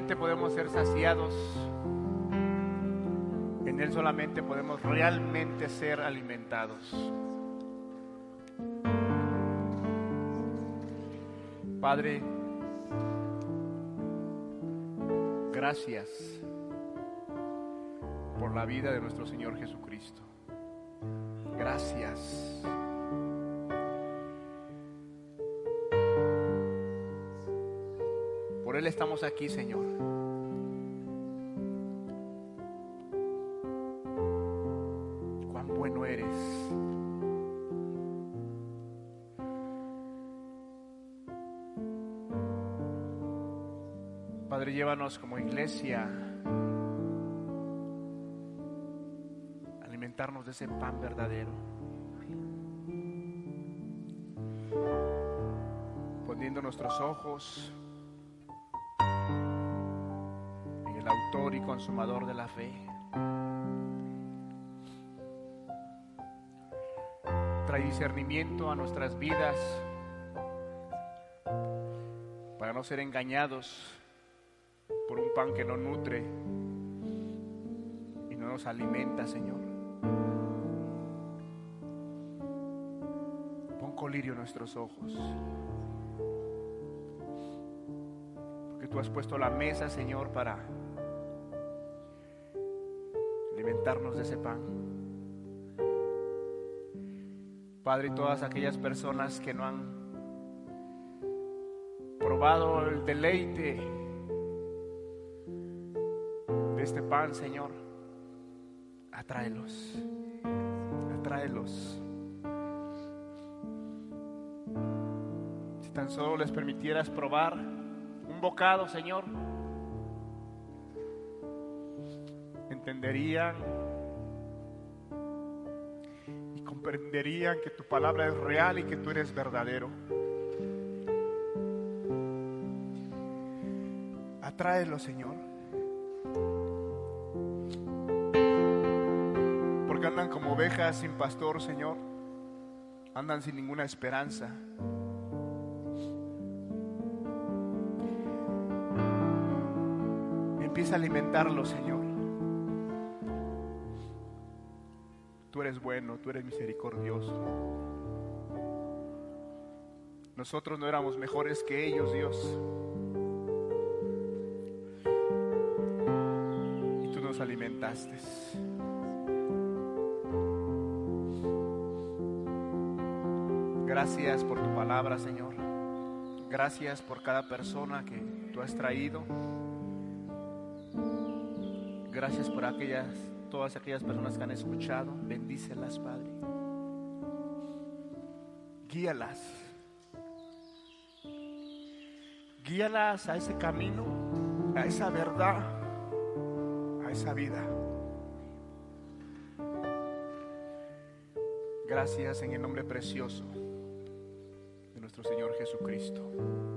Solamente podemos ser saciados. En Él solamente podemos realmente ser alimentados. Padre, gracias por la vida de nuestro Señor Jesucristo. Gracias. Estamos aquí, Señor. Cuán bueno eres. Padre, llévanos como iglesia alimentarnos de ese pan verdadero. Poniendo nuestros ojos y consumador de la fe. Trae discernimiento a nuestras vidas para no ser engañados por un pan que no nutre y no nos alimenta, Señor. Pon colirio en nuestros ojos. Porque tú has puesto la mesa, Señor, para alimentarnos de ese pan. Padre, todas aquellas personas que no han probado el deleite de este pan, Señor, atráelos, atráelos. Si tan solo les permitieras probar un bocado, Señor, entenderían y comprenderían que tu palabra es real y que tú eres verdadero. Atráelo, Señor. Porque andan como ovejas sin pastor, Señor. Andan sin ninguna esperanza. Empieza a alimentarlo, Señor. Tú eres bueno, tú eres misericordioso. Nosotros no éramos mejores que ellos, Dios. Y tú nos alimentaste. Gracias por tu palabra, Señor. Gracias por cada persona que tú has traído. Gracias por aquellas, todas aquellas personas que han escuchado. Bendícelas, Padre. Guíalas. Guíalas a ese camino, a esa verdad, a esa vida. Gracias en el nombre precioso de nuestro Señor Jesucristo.